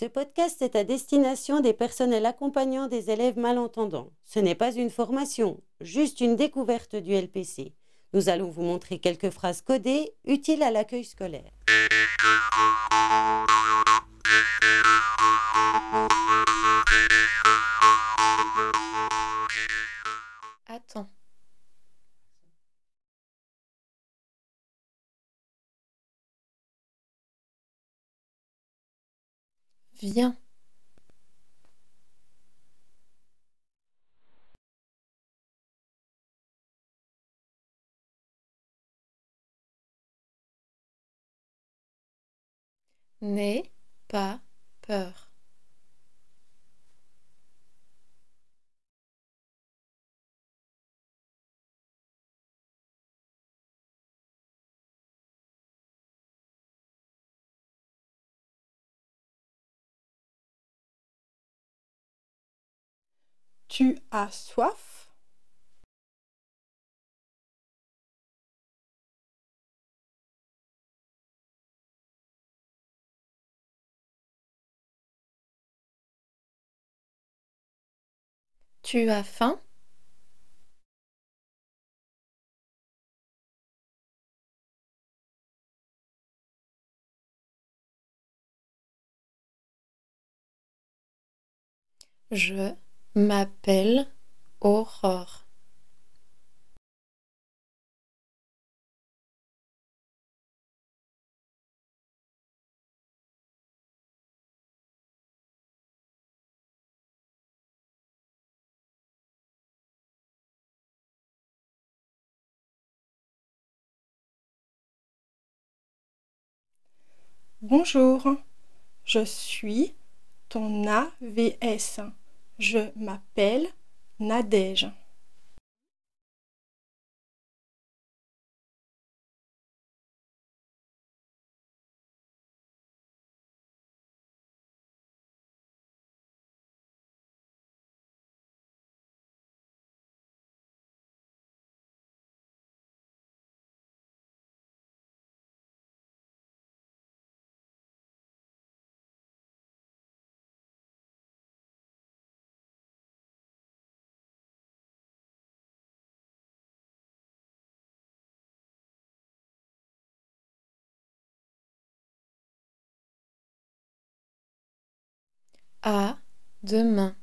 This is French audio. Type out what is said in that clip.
Ce podcast est à destination des personnels accompagnant des élèves malentendants. Ce n'est pas une formation, juste une découverte du LPC. Nous allons vous montrer quelques phrases codées utiles à l'accueil scolaire. Attends. Viens. N'aie pas peur. Tu as soif? Tu as faim? Je m'appelle Aurore. Bonjour, je suis ton AVS. Je m'appelle Nadège. À demain.